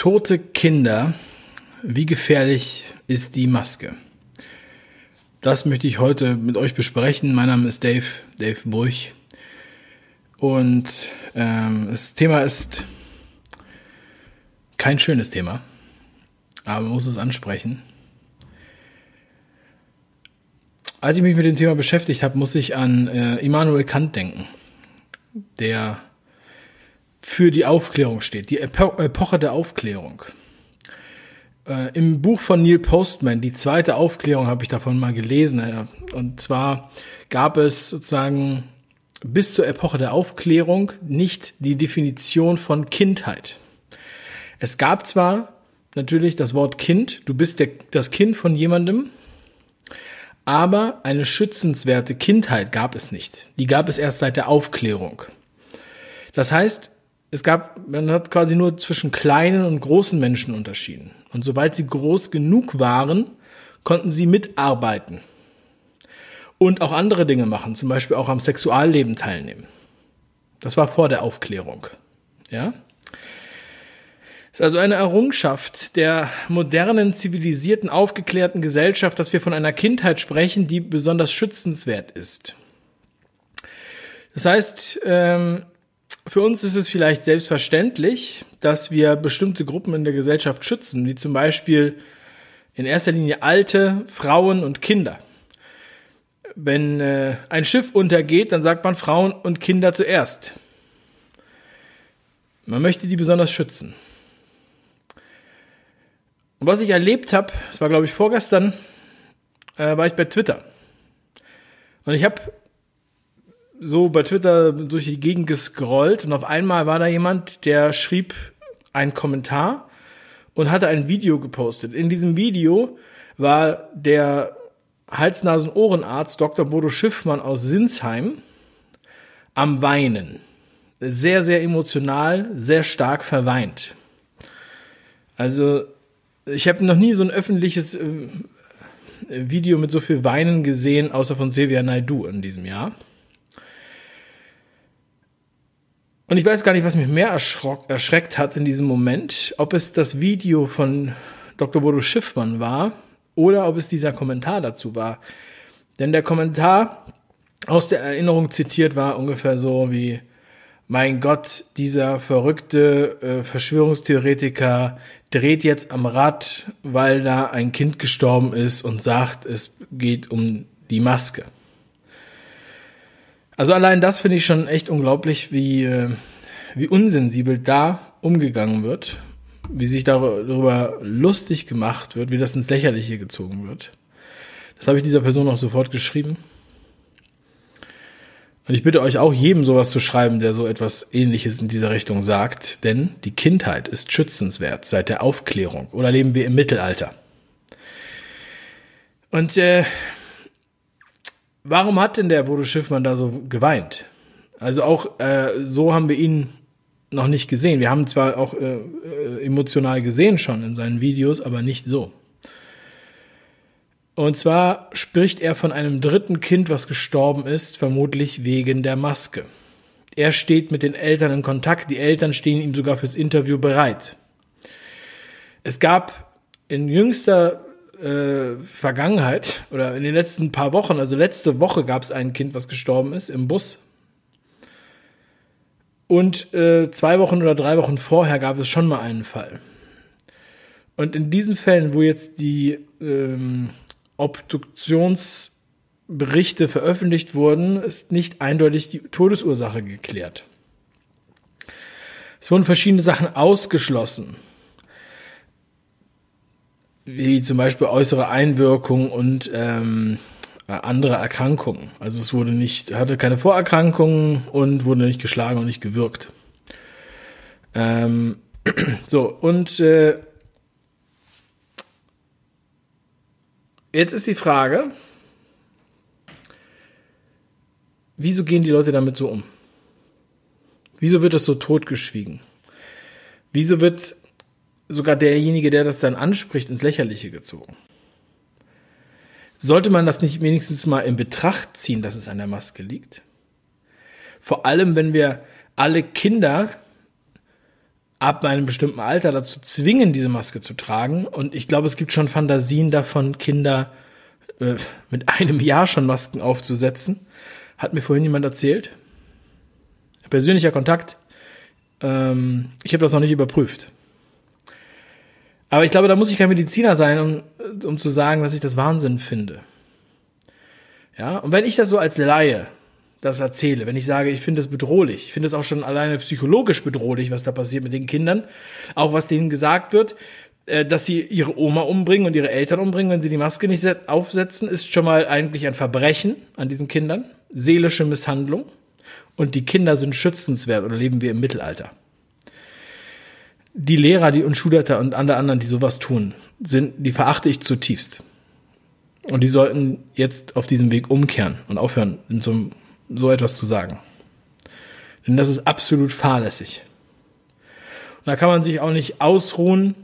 Tote Kinder, wie gefährlich ist die Maske? Das möchte ich heute mit euch besprechen. Mein Name ist Dave, Dave Bruch. Und ähm, das Thema ist kein schönes Thema, aber man muss es ansprechen. Als ich mich mit dem Thema beschäftigt habe, muss ich an äh, Immanuel Kant denken, der für die Aufklärung steht, die Epo Epoche der Aufklärung. Äh, Im Buch von Neil Postman, die zweite Aufklärung, habe ich davon mal gelesen. Äh, und zwar gab es sozusagen bis zur Epoche der Aufklärung nicht die Definition von Kindheit. Es gab zwar natürlich das Wort Kind, du bist der, das Kind von jemandem, aber eine schützenswerte Kindheit gab es nicht. Die gab es erst seit der Aufklärung. Das heißt, es gab, man hat quasi nur zwischen kleinen und großen Menschen unterschieden. Und sobald sie groß genug waren, konnten sie mitarbeiten. Und auch andere Dinge machen, zum Beispiel auch am Sexualleben teilnehmen. Das war vor der Aufklärung. Ja? Es ist also eine Errungenschaft der modernen, zivilisierten, aufgeklärten Gesellschaft, dass wir von einer Kindheit sprechen, die besonders schützenswert ist. Das heißt, ähm, für uns ist es vielleicht selbstverständlich, dass wir bestimmte Gruppen in der Gesellschaft schützen, wie zum Beispiel in erster Linie alte, Frauen und Kinder. Wenn äh, ein Schiff untergeht, dann sagt man Frauen und Kinder zuerst. Man möchte die besonders schützen. Und was ich erlebt habe, das war glaube ich vorgestern, äh, war ich bei Twitter. Und ich habe so bei Twitter durch die Gegend gescrollt und auf einmal war da jemand, der schrieb einen Kommentar und hatte ein Video gepostet. In diesem Video war der Hals-Nasen-Ohrenarzt Dr. Bodo Schiffmann aus Sinsheim am Weinen. Sehr, sehr emotional, sehr stark verweint. Also ich habe noch nie so ein öffentliches äh, Video mit so viel Weinen gesehen, außer von Silvia Naidu in diesem Jahr. Und ich weiß gar nicht, was mich mehr erschreckt hat in diesem Moment, ob es das Video von Dr. Bodo Schiffmann war oder ob es dieser Kommentar dazu war. Denn der Kommentar aus der Erinnerung zitiert war ungefähr so wie, mein Gott, dieser verrückte äh, Verschwörungstheoretiker dreht jetzt am Rad, weil da ein Kind gestorben ist und sagt, es geht um die Maske. Also allein das finde ich schon echt unglaublich, wie, äh, wie unsensibel da umgegangen wird, wie sich darüber lustig gemacht wird, wie das ins Lächerliche gezogen wird. Das habe ich dieser Person auch sofort geschrieben. Und ich bitte euch auch, jedem sowas zu schreiben, der so etwas ähnliches in dieser Richtung sagt, denn die Kindheit ist schützenswert seit der Aufklärung oder leben wir im Mittelalter. Und äh, warum hat denn der Bodo Schiffmann da so geweint? Also auch äh, so haben wir ihn noch nicht gesehen. Wir haben zwar auch äh, äh, emotional gesehen schon in seinen Videos, aber nicht so. Und zwar spricht er von einem dritten Kind, was gestorben ist, vermutlich wegen der Maske. Er steht mit den Eltern in Kontakt, die Eltern stehen ihm sogar fürs Interview bereit. Es gab in jüngster äh, Vergangenheit oder in den letzten paar Wochen, also letzte Woche gab es ein Kind, was gestorben ist im Bus. Und äh, zwei Wochen oder drei Wochen vorher gab es schon mal einen Fall. Und in diesen Fällen, wo jetzt die ähm, Obduktionsberichte veröffentlicht wurden, ist nicht eindeutig die Todesursache geklärt. Es wurden verschiedene Sachen ausgeschlossen wie zum Beispiel äußere Einwirkung und ähm, andere Erkrankungen. Also es wurde nicht, hatte keine Vorerkrankungen und wurde nicht geschlagen und nicht gewirkt. Ähm, so, und äh, jetzt ist die Frage, wieso gehen die Leute damit so um? Wieso wird das so totgeschwiegen? Wieso wird sogar derjenige, der das dann anspricht, ins Lächerliche gezogen. Sollte man das nicht wenigstens mal in Betracht ziehen, dass es an der Maske liegt? Vor allem, wenn wir alle Kinder ab einem bestimmten Alter dazu zwingen, diese Maske zu tragen. Und ich glaube, es gibt schon Fantasien davon, Kinder äh, mit einem Jahr schon Masken aufzusetzen. Hat mir vorhin jemand erzählt. Persönlicher Kontakt. Ähm, ich habe das noch nicht überprüft. Aber ich glaube, da muss ich kein Mediziner sein, um, um zu sagen, dass ich das Wahnsinn finde. Ja, und wenn ich das so als Laie das erzähle, wenn ich sage, ich finde es bedrohlich, ich finde es auch schon alleine psychologisch bedrohlich, was da passiert mit den Kindern, auch was denen gesagt wird, äh, dass sie ihre Oma umbringen und ihre Eltern umbringen, wenn sie die Maske nicht aufsetzen, ist schon mal eigentlich ein Verbrechen an diesen Kindern, seelische Misshandlung und die Kinder sind schützenswert oder leben wir im Mittelalter. Die Lehrer, die und Schulleiter und alle anderen, die sowas tun, sind, die verachte ich zutiefst. Und die sollten jetzt auf diesem Weg umkehren und aufhören, so, so etwas zu sagen. Denn das ist absolut fahrlässig. Und da kann man sich auch nicht ausruhen,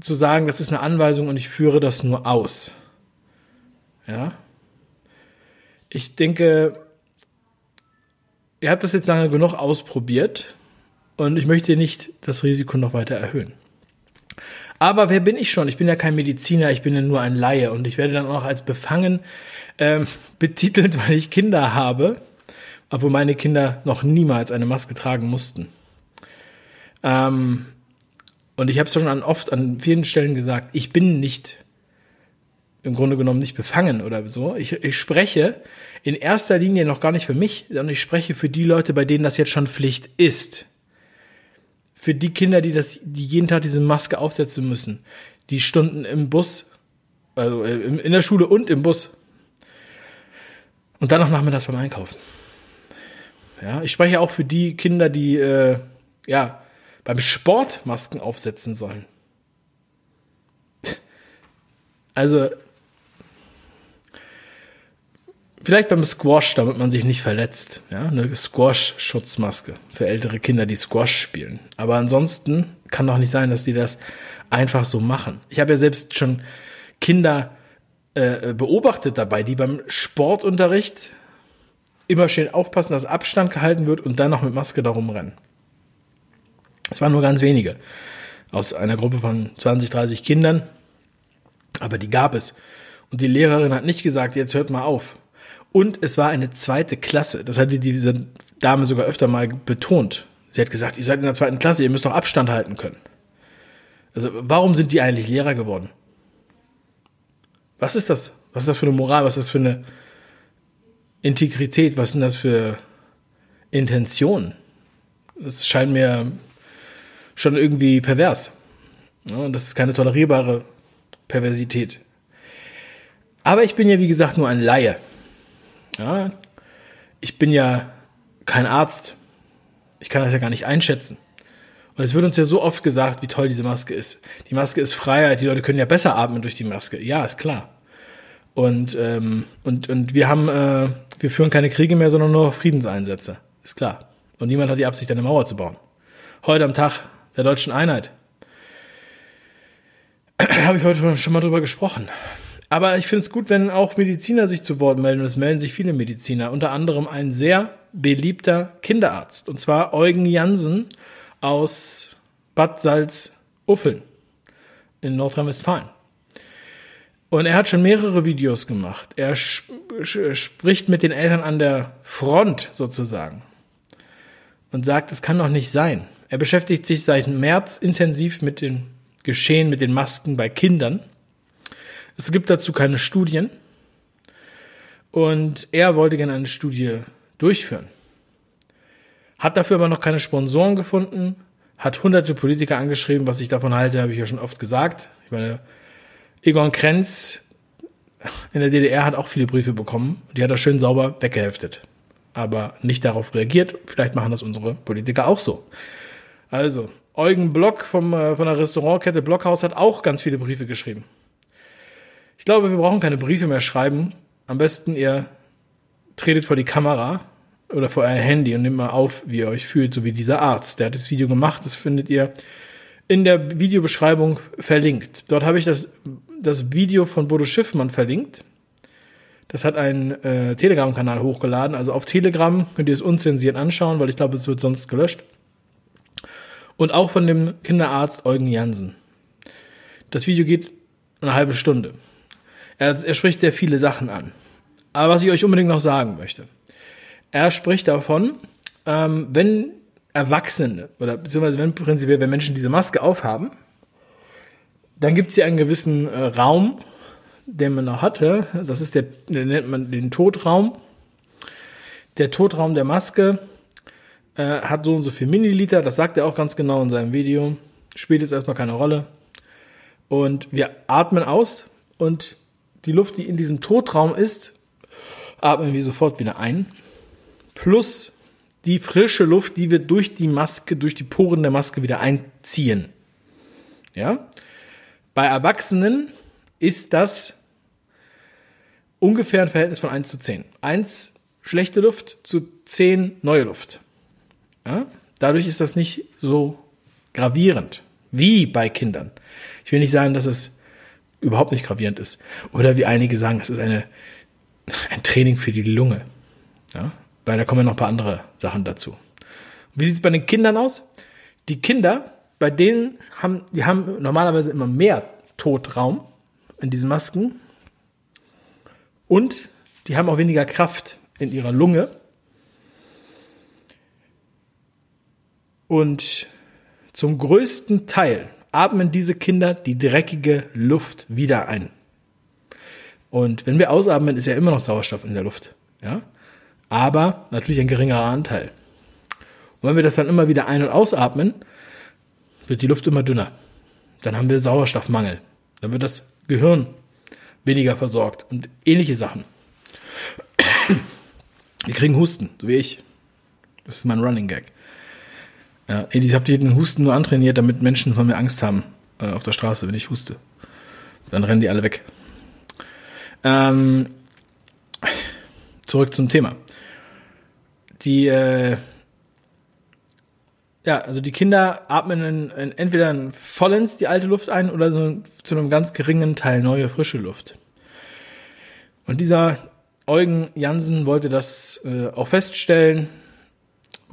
zu sagen, das ist eine Anweisung und ich führe das nur aus. Ja? Ich denke, ihr habt das jetzt lange genug ausprobiert und ich möchte nicht das Risiko noch weiter erhöhen. Aber wer bin ich schon? Ich bin ja kein Mediziner, ich bin ja nur ein Laie und ich werde dann auch als befangen ähm, betitelt, weil ich Kinder habe, obwohl meine Kinder noch niemals eine Maske tragen mussten. Ähm, und ich habe es schon an oft an vielen Stellen gesagt, ich bin nicht im Grunde genommen nicht befangen oder so. Ich, ich spreche in erster Linie noch gar nicht für mich, sondern ich spreche für die Leute, bei denen das jetzt schon Pflicht ist. Für die Kinder, die das, die jeden Tag diese Maske aufsetzen müssen, die Stunden im Bus, also äh, in der Schule und im Bus. Und dann noch nachmittags beim Einkaufen. Ja, ich spreche auch für die Kinder, die äh, ja beim Sport Masken aufsetzen sollen. Also Vielleicht beim Squash, damit man sich nicht verletzt. Ja, eine Squash-Schutzmaske für ältere Kinder, die Squash spielen. Aber ansonsten kann doch nicht sein, dass die das einfach so machen. Ich habe ja selbst schon Kinder äh, beobachtet dabei, die beim Sportunterricht immer schön aufpassen, dass Abstand gehalten wird und dann noch mit Maske darum rennen. Es waren nur ganz wenige aus einer Gruppe von 20, 30 Kindern, aber die gab es. Und die Lehrerin hat nicht gesagt, jetzt hört mal auf. Und es war eine zweite Klasse. Das hatte diese Dame sogar öfter mal betont. Sie hat gesagt, ihr seid in der zweiten Klasse, ihr müsst doch Abstand halten können. Also warum sind die eigentlich Lehrer geworden? Was ist das? Was ist das für eine Moral? Was ist das für eine Integrität? Was sind das für Intentionen? Das scheint mir schon irgendwie pervers. und das ist keine tolerierbare Perversität. Aber ich bin ja, wie gesagt, nur ein Laie. Ja, ich bin ja kein Arzt. Ich kann das ja gar nicht einschätzen. Und es wird uns ja so oft gesagt, wie toll diese Maske ist. Die Maske ist Freiheit, die Leute können ja besser atmen durch die Maske. Ja, ist klar. Und, ähm, und, und wir haben, äh, wir führen keine Kriege mehr, sondern nur Friedenseinsätze. Ist klar. Und niemand hat die Absicht, eine Mauer zu bauen. Heute am Tag der deutschen Einheit habe ich heute schon mal drüber gesprochen. Aber ich finde es gut, wenn auch Mediziner sich zu Wort melden. Und es melden sich viele Mediziner. Unter anderem ein sehr beliebter Kinderarzt. Und zwar Eugen Jansen aus Bad Salzuffeln in Nordrhein-Westfalen. Und er hat schon mehrere Videos gemacht. Er spricht mit den Eltern an der Front sozusagen und sagt, es kann doch nicht sein. Er beschäftigt sich seit März intensiv mit dem Geschehen mit den Masken bei Kindern es gibt dazu keine Studien. Und er wollte gerne eine Studie durchführen. Hat dafür aber noch keine Sponsoren gefunden, hat hunderte Politiker angeschrieben, was ich davon halte, habe ich ja schon oft gesagt. Ich meine, Egon Krenz in der DDR hat auch viele Briefe bekommen. Die hat er schön sauber weggeheftet. Aber nicht darauf reagiert. Vielleicht machen das unsere Politiker auch so. Also, Eugen Block vom, äh, von der Restaurantkette Blockhaus hat auch ganz viele Briefe geschrieben. Ich glaube, wir brauchen keine Briefe mehr schreiben. Am besten ihr tretet vor die Kamera oder vor euer Handy und nehmt mal auf, wie ihr euch fühlt, so wie dieser Arzt. Der hat das Video gemacht, das findet ihr in der Videobeschreibung verlinkt. Dort habe ich das, das Video von Bodo Schiffmann verlinkt. Das hat einen äh, Telegram-Kanal hochgeladen. Also auf Telegram könnt ihr es unzensiert anschauen, weil ich glaube, es wird sonst gelöscht. Und auch von dem Kinderarzt Eugen Jansen. Das Video geht eine halbe Stunde. Er, er spricht sehr viele Sachen an. Aber was ich euch unbedingt noch sagen möchte. Er spricht davon, ähm, wenn Erwachsene oder beziehungsweise wenn prinzipiell, wenn Menschen diese Maske aufhaben, dann gibt es hier einen gewissen äh, Raum, den man noch hatte. Das ist der, den nennt man den Todraum. Der Todraum der Maske äh, hat so und so viel Milliliter, das sagt er auch ganz genau in seinem Video. Spielt jetzt erstmal keine Rolle. Und wir atmen aus und die Luft, die in diesem Todraum ist, atmen wir sofort wieder ein. Plus die frische Luft, die wir durch die Maske, durch die Poren der Maske wieder einziehen. Ja? Bei Erwachsenen ist das ungefähr ein Verhältnis von 1 zu 10. 1 schlechte Luft zu 10 neue Luft. Ja? Dadurch ist das nicht so gravierend wie bei Kindern. Ich will nicht sagen, dass es überhaupt nicht gravierend ist. Oder wie einige sagen, es ist eine, ein Training für die Lunge. Ja? Weil da kommen ja noch ein paar andere Sachen dazu. Wie sieht es bei den Kindern aus? Die Kinder, bei denen haben, die haben normalerweise immer mehr Totraum in diesen Masken. Und die haben auch weniger Kraft in ihrer Lunge. Und zum größten Teil atmen diese Kinder die dreckige Luft wieder ein. Und wenn wir ausatmen, ist ja immer noch Sauerstoff in der Luft. Ja? aber natürlich ein geringerer Anteil. Und wenn wir das dann immer wieder ein- und ausatmen, wird die Luft immer dünner. Dann haben wir Sauerstoffmangel. Dann wird das Gehirn weniger versorgt und ähnliche Sachen. Wir kriegen Husten, so wie ich. Das ist mein Running Gag. Ja, ich habe den Husten nur antrainiert, damit Menschen von mir Angst haben äh, auf der Straße, wenn ich huste. Dann rennen die alle weg. Ähm, zurück zum Thema die, äh, ja, also die Kinder atmen in, in entweder vollends die alte Luft ein oder so zu einem ganz geringen Teil neue, frische Luft. Und dieser Eugen Jansen wollte das äh, auch feststellen,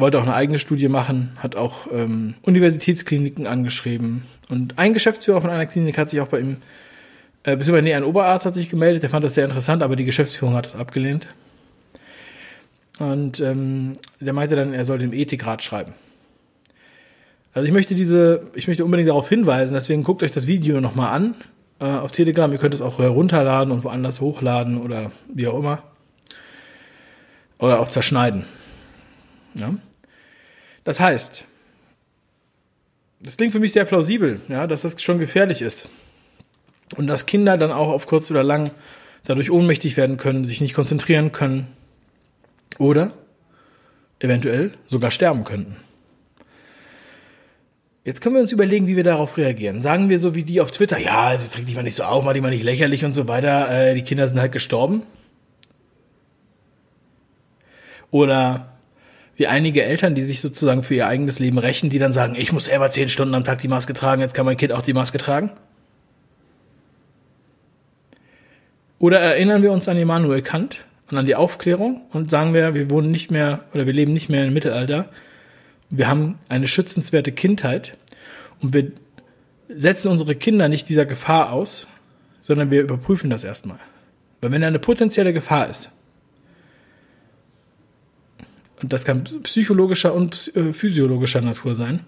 wollte auch eine eigene Studie machen, hat auch ähm, Universitätskliniken angeschrieben. Und ein Geschäftsführer von einer Klinik hat sich auch bei ihm, äh, beziehungsweise nee, ein Oberarzt hat sich gemeldet, der fand das sehr interessant, aber die Geschäftsführung hat es abgelehnt. Und ähm, der meinte dann, er soll dem Ethikrat schreiben. Also ich möchte diese, ich möchte unbedingt darauf hinweisen, deswegen guckt euch das Video nochmal an äh, auf Telegram. Ihr könnt es auch herunterladen und woanders hochladen oder wie auch immer. Oder auch zerschneiden. Ja? Das heißt, das klingt für mich sehr plausibel, ja, dass das schon gefährlich ist. Und dass Kinder dann auch auf kurz oder lang dadurch ohnmächtig werden können, sich nicht konzentrieren können oder eventuell sogar sterben könnten. Jetzt können wir uns überlegen, wie wir darauf reagieren. Sagen wir so wie die auf Twitter, ja, jetzt regt dich mal nicht so auf, mach dich mal nicht lächerlich und so weiter, äh, die Kinder sind halt gestorben. Oder wie einige Eltern, die sich sozusagen für ihr eigenes Leben rächen, die dann sagen, ich muss selber zehn Stunden am Tag die Maske tragen, jetzt kann mein Kind auch die Maske tragen. Oder erinnern wir uns an Immanuel Kant, und an die Aufklärung und sagen wir, wir wohnen nicht mehr oder wir leben nicht mehr im Mittelalter. Wir haben eine schützenswerte Kindheit und wir setzen unsere Kinder nicht dieser Gefahr aus, sondern wir überprüfen das erstmal. Weil wenn da eine potenzielle Gefahr ist, und das kann psychologischer und äh, physiologischer Natur sein,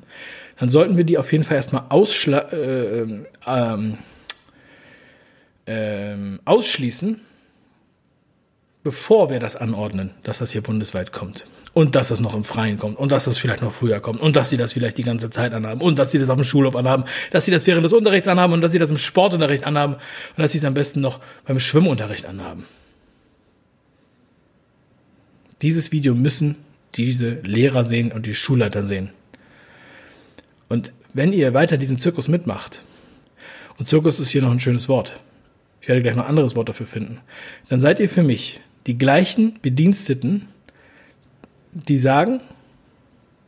dann sollten wir die auf jeden Fall erstmal ausschla äh, ähm, ähm, ausschließen bevor wir das anordnen, dass das hier bundesweit kommt. Und dass das noch im Freien kommt. Und dass das vielleicht noch früher kommt. Und dass sie das vielleicht die ganze Zeit anhaben. Und dass sie das auf dem Schulhof anhaben. Dass sie das während des Unterrichts anhaben. Und dass sie das im Sportunterricht anhaben. Und dass sie es am besten noch beim Schwimmunterricht anhaben. Dieses Video müssen diese Lehrer sehen und die Schulleiter sehen. Und wenn ihr weiter diesen Zirkus mitmacht, und Zirkus ist hier noch ein schönes Wort, ich werde gleich noch ein anderes Wort dafür finden, dann seid ihr für mich die gleichen Bediensteten, die sagen,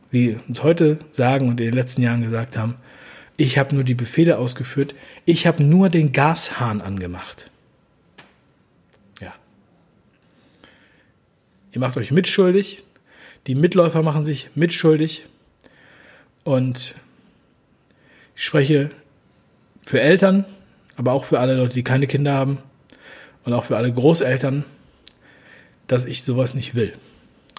wie uns heute sagen und in den letzten Jahren gesagt haben, ich habe nur die Befehle ausgeführt, ich habe nur den Gashahn angemacht. Ihr macht euch mitschuldig, die Mitläufer machen sich mitschuldig und Ich spreche für Eltern, aber auch für alle Leute, die keine Kinder haben und auch für alle Großeltern, dass ich sowas nicht will.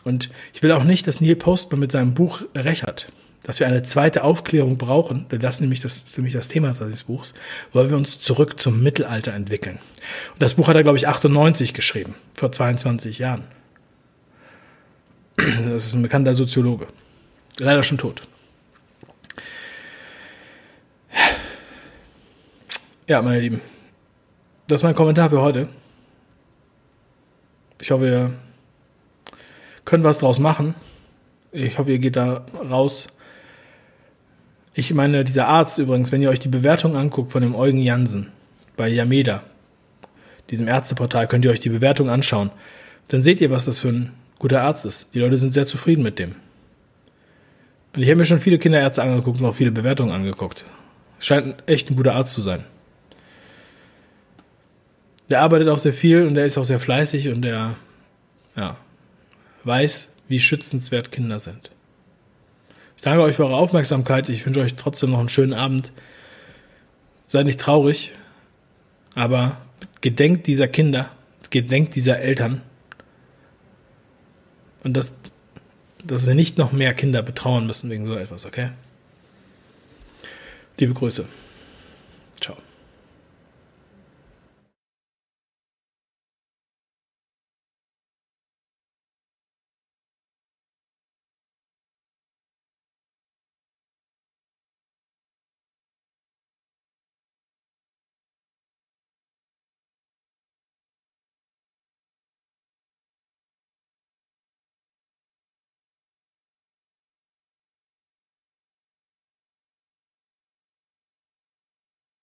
Und ich will auch nicht, dass Neil Postman mit seinem Buch recht hat, dass wir eine zweite Aufklärung brauchen, denn das ist nämlich das, ist nämlich das Thema des Buchs, weil wir uns zurück zum Mittelalter entwickeln. Und das Buch hat er, glaube ich, 98 geschrieben, vor 22 Jahren. Das ist ein bekannter Soziologe. Leider schon tot. Ja, meine Lieben. Das ist mein Kommentar für heute. Ich hoffe, ihr könnt was draus machen. Ich hoffe, ihr geht da raus. Ich meine, dieser Arzt übrigens, wenn ihr euch die Bewertung anguckt von dem Eugen Jansen bei Yameda, diesem Ärzteportal, könnt ihr euch die Bewertung anschauen. Dann seht ihr, was das für ein guter Arzt ist. Die Leute sind sehr zufrieden mit dem. Und ich habe mir schon viele Kinderärzte angeguckt und auch viele Bewertungen angeguckt. Scheint echt ein guter Arzt zu sein. Der arbeitet auch sehr viel und der ist auch sehr fleißig und der ja, weiß, wie schützenswert Kinder sind. Ich danke euch für eure Aufmerksamkeit. Ich wünsche euch trotzdem noch einen schönen Abend. Seid nicht traurig, aber gedenkt dieser Kinder, gedenkt dieser Eltern und dass, dass wir nicht noch mehr Kinder betrauern müssen wegen so etwas, okay? Liebe Grüße.